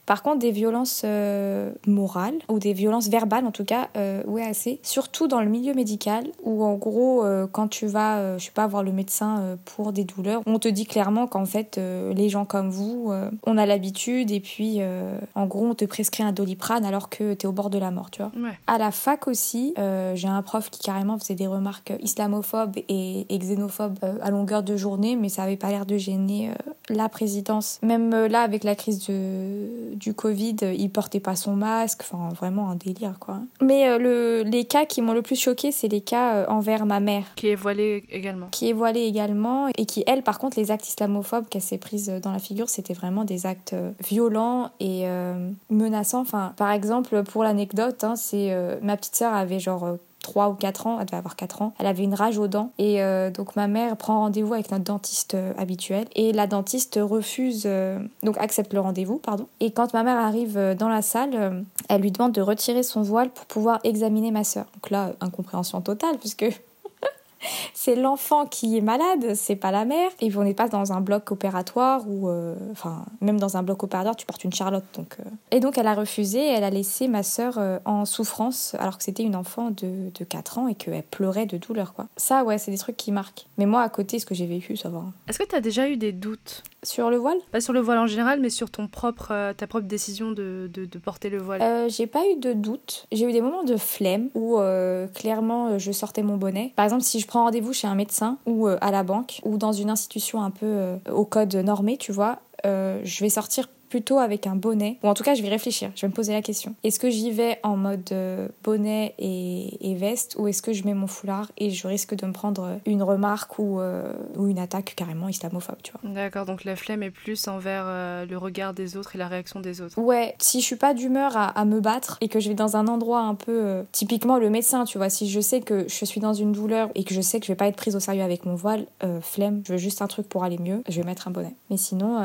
Par contre, des violences euh, morales ou des violences verbales, en tout cas, euh, ouais, assez. Surtout dans le milieu médical, où en gros, euh, quand tu vas, je sais pas, voir le médecin pour des douleurs, on te dit clairement qu'en fait, les gens comme vous, on a l'habitude et puis, en gros, on te prescrit un doliprane alors que tu es au bord de la mort, tu vois. À la fac aussi, j'ai un prof qui carrément faisait des remarques islamophobes et, xénophobes à longueur de journée, mais ça avait pas l'air de gêner la présidence. Même là, avec la crise de du Covid, il portait pas son masque, enfin vraiment un délire quoi. Mais euh, le, les cas qui m'ont le plus choqué, c'est les cas euh, envers ma mère. Qui est voilée également. Qui est voilée également et qui, elle, par contre, les actes islamophobes qu'elle s'est prise dans la figure, c'était vraiment des actes euh, violents et menaçants. Enfin, par exemple, pour l'anecdote, hein, c'est ma petite sœur avait genre 3 ou 4 ans, elle devait avoir 4 ans. Elle avait une rage aux dents et euh, donc ma mère prend rendez-vous avec notre dentiste euh, habituel et la dentiste refuse, euh, donc accepte le rendez-vous, pardon. Et quand ma mère arrive dans la salle, elle lui demande de retirer son voile pour pouvoir examiner ma sœur. Donc là, incompréhension totale puisque (laughs) c'est l'enfant qui est malade, c'est pas la mère. Et on n'est pas dans un bloc opératoire ou, euh, enfin, même dans un bloc opératoire, tu portes une Charlotte. Donc, euh. Et donc, elle a refusé. Elle a laissé ma sœur euh, en souffrance, alors que c'était une enfant de, de 4 ans et qu'elle pleurait de douleur, quoi. Ça, ouais, c'est des trucs qui marquent. Mais moi, à côté, ce que j'ai vécu, ça va. Est-ce que tu as déjà eu des doutes? Sur le voile? Pas sur le voile en général, mais sur ton propre, ta propre décision de, de, porter le voile. j'ai pas eu de doute. J'ai eu des moments de flemme où clairement je sortais mon bonnet. Par exemple, si je prends rendez-vous chez un médecin ou euh, à la banque ou dans une institution un peu euh, au code normé, tu vois, euh, je vais sortir plutôt avec un bonnet. Ou en tout cas, je vais réfléchir, je vais me poser la question. Est-ce que j'y vais en mode euh, bonnet et, veste ou est-ce que je mets mon foulard et je risque de me prendre une remarque ou, euh, ou une attaque carrément islamophobe, tu vois? D'accord, donc la flemme est plus envers euh, le regard des autres et la réaction des autres. Ouais, si je suis pas d'humeur à, me battre et que je vais dans un endroit un peu... typiquement le médecin, tu vois, si je sais que je suis dans une douleur et que je sais que je vais pas être prise au sérieux avec mon voile, flemme, je veux juste un truc pour aller mieux, je vais mettre un bonnet. Mais sinon,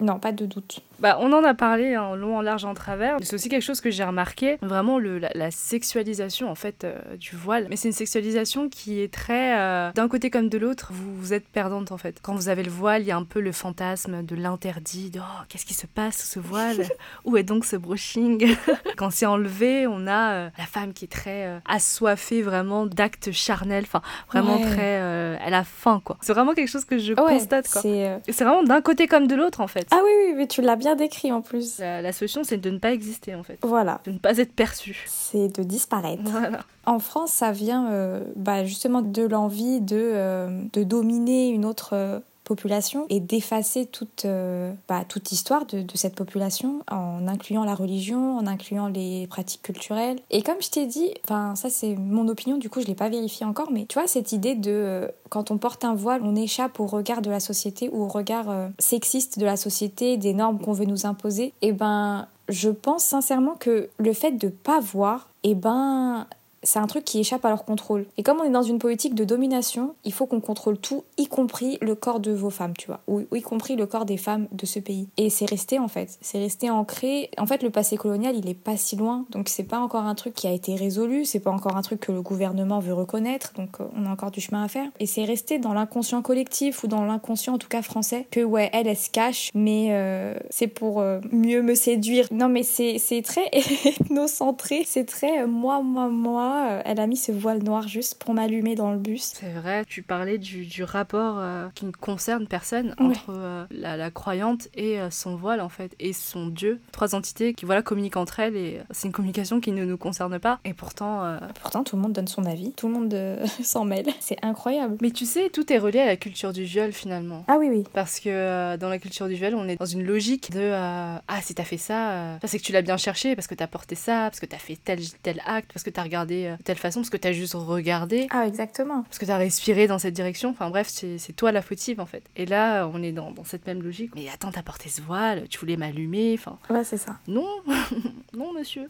non, pas de doute. Bah, on en a parlé en long, en large, en travers. C'est aussi quelque chose que j'ai remarqué, vraiment le, la, sexualisation en fait euh, du voile. Mais c'est une sexualisation qui est très, euh, d'un côté comme de l'autre, vous, vous, êtes perdante en fait. Quand vous avez le voile, il y a un peu le fantasme de l'interdit, de oh, qu'est-ce qui se passe sous ce voile? (laughs) Où est donc ce brushing? (laughs) Quand c'est enlevé, on a euh, la femme qui est très assoiffée vraiment d'actes charnels, enfin vraiment très, elle a faim quoi. C'est vraiment quelque chose que je constate quoi. C'est vraiment d'un côté comme de l'autre en fait. Ah oui oui, mais tu l'as bien décrit en plus. La, solution, c'est de ne pas exister en fait. Voilà. De ne pas être perçu. C'est de disparaître. Voilà. En France, ça vient euh, bah, justement de l'envie de, euh, de dominer une autre euh, population et d'effacer toute, euh, bah, toute histoire de, cette population en incluant la religion, en incluant les pratiques culturelles. Et comme je t'ai dit, enfin ça c'est mon opinion, du coup je l'ai pas vérifié encore, mais tu vois cette idée de euh, quand on porte un voile, on échappe au regard de la société ou au regard euh, sexiste de la société, des normes qu'on veut nous imposer. Et eh ben je pense sincèrement que le fait de pas voir, eh ben c'est un truc qui échappe à leur contrôle. Et comme on est dans une politique de domination, il faut qu'on contrôle tout, y compris le corps de vos femmes, tu vois, ou, y compris le corps des femmes de ce pays. Et c'est resté en fait, c'est resté ancré. En fait, le passé colonial, il est pas si loin, donc c'est pas encore un truc qui a été résolu, c'est pas encore un truc que le gouvernement veut reconnaître, donc euh, on a encore du chemin à faire. Et c'est resté dans l'inconscient collectif ou dans l'inconscient en tout cas français que ouais, elle, elle se cache, mais euh, c'est pour euh, mieux me séduire. Non, mais c'est très (laughs) ethnocentré, c'est très moi, moi, moi euh, elle a mis ce voile noir juste pour m'allumer dans le bus. C'est vrai, tu parlais du, rapport euh, qui ne concerne personne entre euh, la, croyante et son voile en fait, et son dieu. Trois entités qui voilà communiquent entre elles et c'est une communication qui ne nous concerne pas. Et pourtant... Pourtant tout le monde donne son avis, tout le monde (laughs) s'en mêle. C'est incroyable. Mais tu sais, tout est relié à la culture du viol finalement. Ah oui, oui. Parce que dans la culture du viol, on est dans une logique de Ah, si t'as fait ça, ça c'est que tu l'as bien cherché parce que t'as porté ça, parce que t'as fait tel, tel acte, parce que t'as regardé de telle façon parce que t'as juste regardé. Ah, exactement. Parce que t'as respiré dans cette direction. Enfin bref, c'est toi la fautive en fait. Et là, on est dans, dans cette même logique. Mais attends, t'as porté ce voile, tu voulais m'allumer. Enfin. Ouais, c'est ça. Non, (laughs) non, monsieur.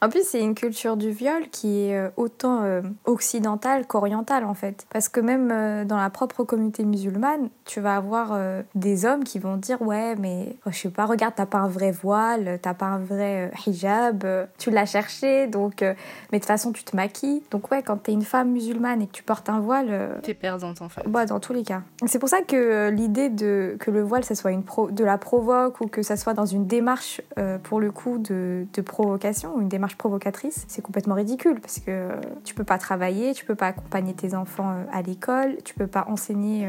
En plus, c'est une culture du viol qui est euh, autant euh, occidentale qu'orientale en fait. Parce que même euh, dans la propre communauté musulmane, tu vas avoir des hommes qui vont dire Ouais, mais je sais pas, regarde, t'as pas un vrai voile, t'as pas un vrai hijab, tu l'as cherché, donc. mais de toute façon, tu te Donc ouais, quand t'es une femme musulmane et que tu portes un voile... Euh, t'es perdante en fait. Bah, dans tous les cas. C'est pour ça que euh, l'idée de que le voile, ça soit une pro... de la provoque ou que ça soit dans une démarche, euh, pour le coup, de, de provocation ou une démarche provocatrice, c'est complètement ridicule parce que tu peux pas travailler, tu peux pas accompagner tes enfants à l'école, tu peux pas enseigner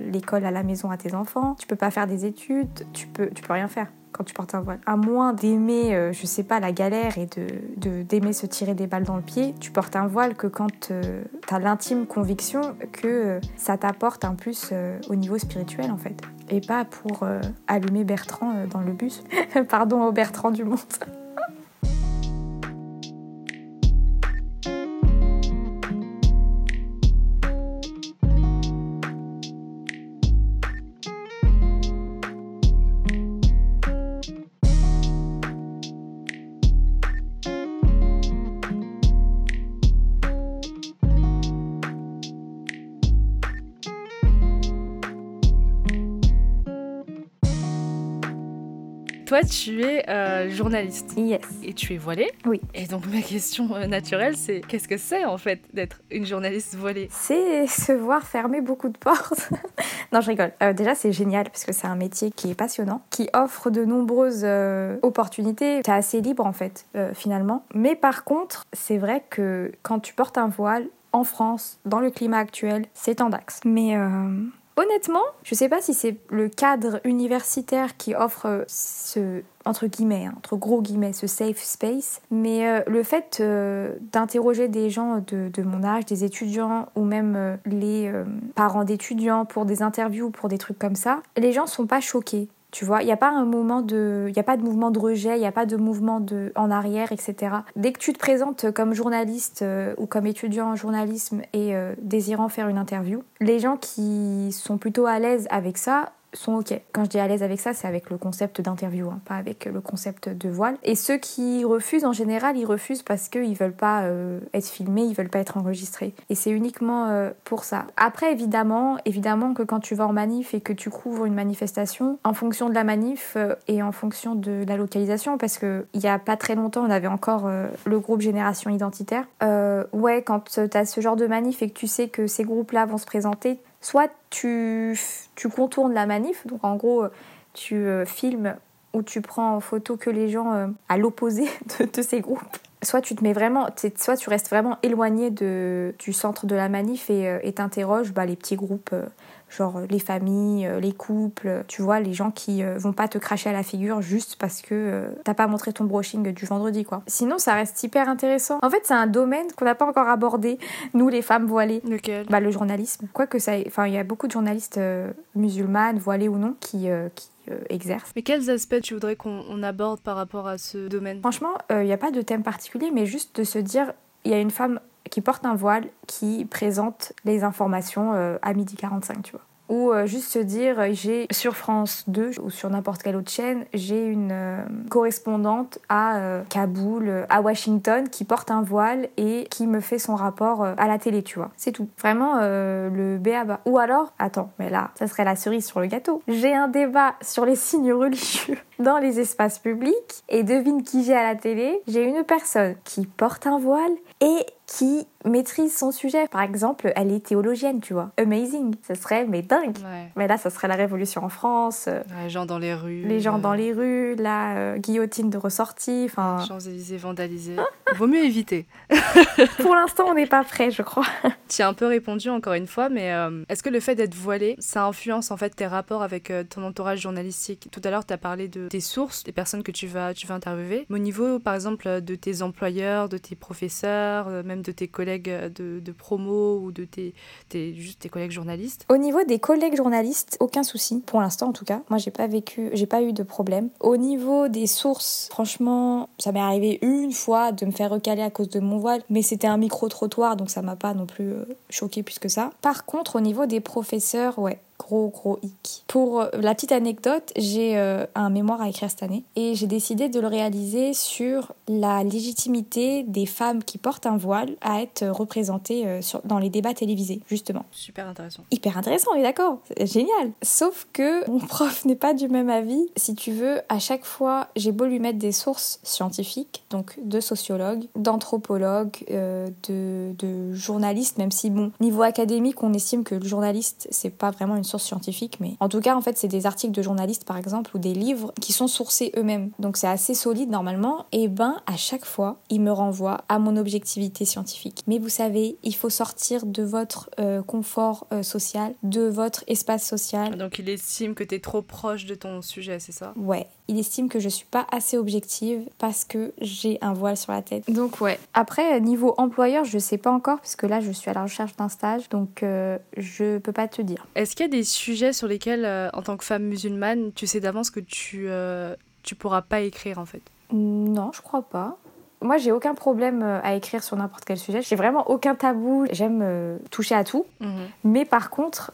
l'école à la maison à tes enfants, tu peux pas faire des études, tu peux, tu peux rien faire quand tu portes un voile. À moins d'aimer, euh, je sais pas, la galère et de d'aimer se tirer des balles dans le pied, tu portes un voile que quand euh, tu as l'intime conviction que euh, ça t'apporte un plus au niveau spirituel en fait. Et pas pour allumer Bertrand dans le bus. (laughs) Pardon au Bertrand du monde. Toi, tu es euh, journaliste. Yes. Et tu es voilée. Oui. Et donc, ma question euh, naturelle, c'est qu'est-ce que c'est en fait d'être une journaliste voilée? C'est se voir fermer beaucoup de portes. (laughs) non, je rigole. Euh, déjà, c'est génial parce que c'est un métier qui est passionnant, qui offre de nombreuses opportunités. Tu es assez libre en fait, finalement. Mais par contre, c'est vrai que quand tu portes un voile, en France, dans le climat actuel, c'est tendax. Mais Honnêtement, je sais pas si c'est le cadre universitaire qui offre ce entre guillemets, hein, entre gros guillemets, ce safe space. Mais euh, le fait euh, d'interroger des gens de, mon âge, des étudiants ou même euh, les parents d'étudiants pour des interviews, pour des trucs comme ça, les gens sont pas choqués. Tu vois, il n'y a pas un moment de, y a pas de mouvement de rejet, il n'y a pas de mouvement en arrière, etc. Dès que tu te présentes comme journaliste euh, ou comme étudiant en journalisme et euh, désirant faire une interview, les gens qui sont plutôt à l'aise avec ça sont ok. Quand je dis à l'aise avec ça, c'est avec le concept d'interview, hein, pas avec le concept de voile. Et ceux qui refusent, en général, ils refusent parce qu'ils veulent pas euh, être filmés, ils veulent pas être enregistrés. Et c'est uniquement euh, pour ça. Après, évidemment, évidemment que quand tu vas en manif et que tu couvres une manifestation, en fonction de la manif euh, et en fonction de la localisation, parce que il y a pas très longtemps, on avait encore le groupe Génération Identitaire. ouais, quand tu as ce genre de manif et que tu sais que ces groupes-là vont se présenter, soit tu, tu contournes la manif, donc en gros, tu euh, filmes ou tu prends en photo que les gens euh, à l'opposé (laughs) de, ces groupes. Soit tu te mets vraiment, soit tu restes vraiment éloigné du centre de la manif et euh, t'interroges bah, les petits groupes genre les familles, les couples, tu vois, les gens qui vont pas te cracher à la figure juste parce que t'as pas montré ton brushing du vendredi, quoi. Sinon, ça reste hyper intéressant. En fait, c'est un domaine qu'on n'a pas encore abordé, (laughs) nous les femmes voilées. Lequel? Bah le journalisme. Quoique ça, enfin, il y a beaucoup de journalistes musulmanes, voilées ou non, qui, qui exercent. Mais quels aspects tu voudrais qu'on aborde par rapport à ce domaine? Franchement, il n'y a pas de thème particulier, mais juste de se dire, il y a une femme qui porte un voile qui présente les informations à midi 45, tu vois ou euh, juste se dire euh, j'ai sur France 2 ou sur n'importe quelle autre chaîne, j'ai une euh, correspondante à Kaboul, à Washington qui porte un voile et qui me fait son rapport à la télé, tu vois. C'est tout. Vraiment le béaba. Ou alors, attends, mais là, ça serait la cerise sur le gâteau. J'ai un débat sur les signes religieux (laughs) dans les espaces publics et devine qui j'ai à la télé. J'ai une personne qui porte un voile et qui maîtrise son sujet. Par exemple, elle est théologienne, tu vois. Amazing. Ce serait, mais dingue. Mais là, ça serait la révolution en France. les gens dans les rues. Les gens dans les rues, la euh, guillotine de ressortie. Enfin... Champs-Élysées vandalisés. Vaut mieux éviter. (laughs) Pour l'instant, on n'est pas prêt, je crois. (laughs) tu as un peu répondu encore une fois, mais euh, est-ce que le fait d'être voilé, ça influence en fait tes rapports avec euh, ton entourage journalistique? Tout à l'heure, tu as parlé de tes sources, des personnes que tu vas, tu vas interviewer. Mais au niveau, par exemple, de tes employeurs, de tes professeurs, même de tes collègues de, de promo ou de tes, tes, juste tes collègues journalistes? Au niveau des collègues journalistes, aucun souci, pour l'instant en tout cas. Moi, j'ai pas vécu, j'ai pas eu de problème. Au niveau des sources, franchement, ça m'est arrivé une fois de me faire recaler à cause de mon voile, mais c'était un micro-trottoir, donc ça m'a pas non plus euh, choqué plus que ça. Par contre, au niveau des professeurs, ouais, gros gros hic. Pour euh, la petite anecdote, j'ai euh, un mémoire à écrire cette année et j'ai décidé de le réaliser sur la légitimité des femmes qui portent un voile à être représentées euh, dans les débats télévisés, justement. Super intéressant. Hyper intéressant, on est d'accord. Génial. Sauf que mon (laughs) prof n'est pas du même avis. Si tu veux, à chaque fois, j'ai beau lui mettre des sources scientifiques, donc de sociologues, d'anthropologues, de, de journalistes, même si, bon, niveau académique, on estime que le journaliste, c'est pas vraiment une source scientifique, mais en tout cas, en fait, c'est des articles de journalistes, par exemple, ou des livres qui sont sourcés eux-mêmes. Donc c'est assez solide normalement. Et ben, à chaque fois, ils me renvoient à mon objectivité scientifique. Mais vous savez, il faut sortir de votre euh, confort euh, social, de votre espace social. Donc il estime que tu es trop proche de ton sujet, c'est ça? Ouais. Il estime que je suis pas assez objective parce que j'ai un voile sur la tête. Donc ouais. Après, niveau employeur, je sais pas encore, parce que là, je suis à la recherche d'un stage, donc euh, je peux pas te dire. Est-ce qu'il y a des sujets sur lesquels, euh, en tant que femme musulmane, tu sais d'avance que tu, euh, tu pourras pas écrire en fait? Non, je crois pas. Moi, j'ai aucun problème euh, à écrire sur n'importe quel sujet. J'ai vraiment aucun tabou. J'aime toucher à tout. Mhm. Mais par contre,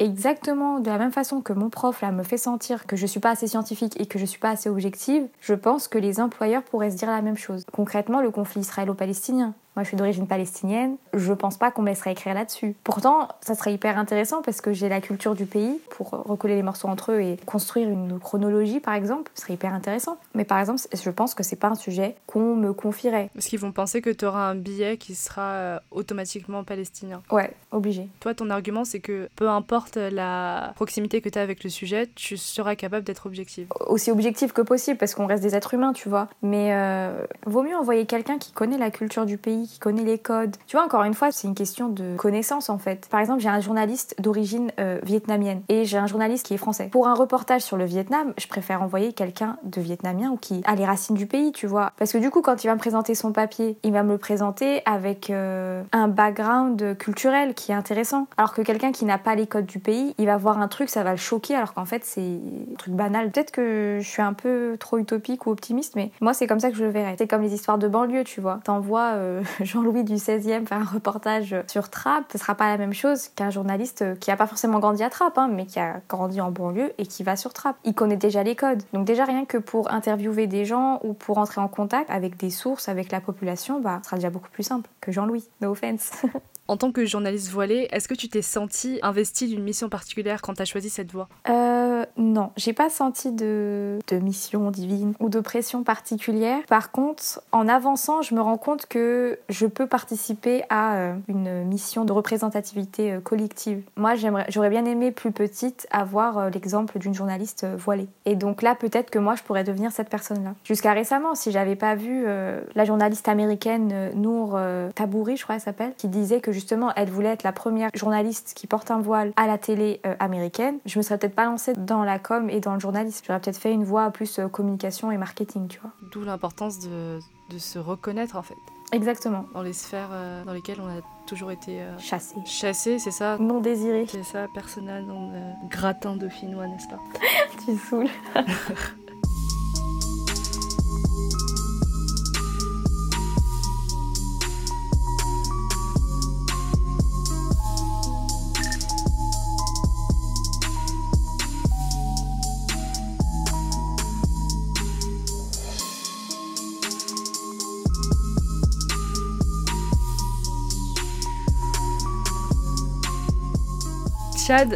exactement de la même façon que mon prof là me fait sentir que je suis pas assez scientifique et que je suis pas assez objective, je pense que les employeurs pourraient se dire la même chose. Concrètement, le conflit israélo-palestinien. Moi, je suis d'origine palestinienne. Je pense pas qu'on me laisserait écrire là-dessus. Pourtant, ça serait hyper intéressant parce que j'ai la culture du pays pour recoller les morceaux entre eux et construire une chronologie, par exemple. Ce serait hyper intéressant. Mais par exemple, je pense que c'est pas un sujet qu'on me confierait. Parce qu'ils vont penser que tu auras un billet qui sera euh, automatiquement palestinien. Ouais, obligé. Toi, ton argument, c'est que peu importe la proximité que tu as avec le sujet, tu seras capable d'être objective. Aussi objective que possible parce qu'on reste des êtres humains, tu vois. Mais euh, vaut mieux envoyer quelqu'un qui connaît la culture du pays qui connaît les codes. Tu vois, encore une fois, c'est une question de connaissance en fait. Par exemple, j'ai un journaliste d'origine euh, vietnamienne et j'ai un journaliste qui est français. Pour un reportage sur le Vietnam, je préfère envoyer quelqu'un de vietnamien ou qui a les racines du pays, tu vois. Parce que du coup, quand il va me présenter son papier, il va me le présenter avec euh, un background culturel qui est intéressant. Alors que quelqu'un qui n'a pas les codes du pays, il va voir un truc, ça va le choquer, alors qu'en fait, c'est un truc banal. Peut-être que je suis un peu trop utopique ou optimiste, mais moi, c'est comme ça que je le verrais. C'est comme les histoires de banlieue, tu vois. T'envoies euh, (laughs) Jean-Louis du 16e faire un reportage sur Trappes, ce sera pas la même chose qu'un journaliste qui a pas forcément grandi à Trappes, hein, mais qui a grandi en banlieue et qui va sur Trappes. Il connaît déjà les codes. Donc déjà rien que pour interviewer des gens ou pour entrer en contact avec des sources, avec la population, bah, ce sera déjà beaucoup plus simple que Jean-Louis. No offense. (laughs) En tant que journaliste voilée, est-ce que tu t'es senti investi d'une mission particulière quand tu as choisi cette voie? Euh, Non, j'ai pas senti de, mission divine ou de pression particulière. Par contre, en avançant, je me rends compte que je peux participer à euh, une mission de représentativité euh, collective. Moi, j'aurais bien aimé plus petite avoir euh, l'exemple d'une journaliste voilée. Et donc là, peut-être que moi, je pourrais devenir cette personne-là. Jusqu'à récemment, si j'avais pas vu la journaliste américaine Nour Tabouri, je crois qu'elle s'appelle, qui disait que justement elle voulait être la première journaliste qui porte un voile à la télé euh, américaine, je me serais peut-être pas lancée dans la com et dans le journalisme. J'aurais peut-être fait une voie plus euh, communication et marketing, tu vois. D'où l'importance de, de, se reconnaître en fait. Exactement. Dans les sphères euh, dans lesquelles on a toujours été chassé. Chassé, c'est ça? Non désiré. C'est ça, personnel dans le gratin dauphinois, n'est-ce pas? (laughs) Tu saoules. (laughs)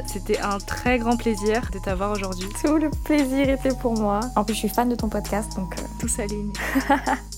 c'était un très grand plaisir de t'avoir aujourd'hui. Tout le plaisir était pour moi. En plus, je suis fan de ton podcast, donc... Euh... Tout s'aligne. (laughs)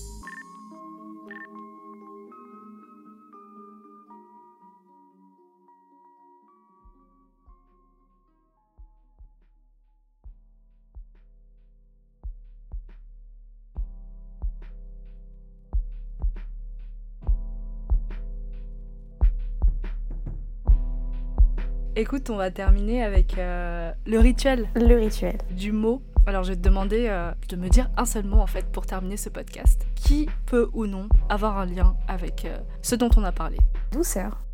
Écoute, on va terminer avec euh, le rituel. Le rituel. Du mot. Alors je vais te demander euh, de me dire un seul mot en fait pour terminer ce podcast. Qui peut ou non avoir un lien avec euh, ce dont on a parlé? Douceur.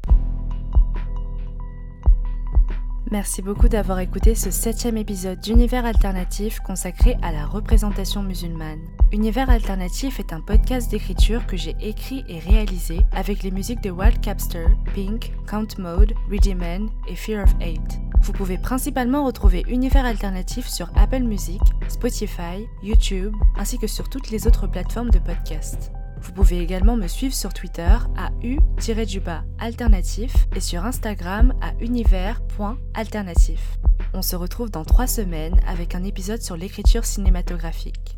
Merci beaucoup d'avoir écouté ce septième épisode d'Univers Alternatif consacré à la représentation musulmane. Univers Alternatif est un podcast d'écriture que j'ai écrit et réalisé avec les musiques de Wild Capster, Pink, Count Mode, Man et Fear of Hate. Vous pouvez principalement retrouver Univers Alternatif sur Apple Music, Spotify, YouTube, ainsi que sur toutes les autres plateformes de podcast. Vous pouvez également me suivre sur Twitter à u-alternatif et sur Instagram à univers.alternatif. On se retrouve dans trois semaines avec un épisode sur l'écriture cinématographique.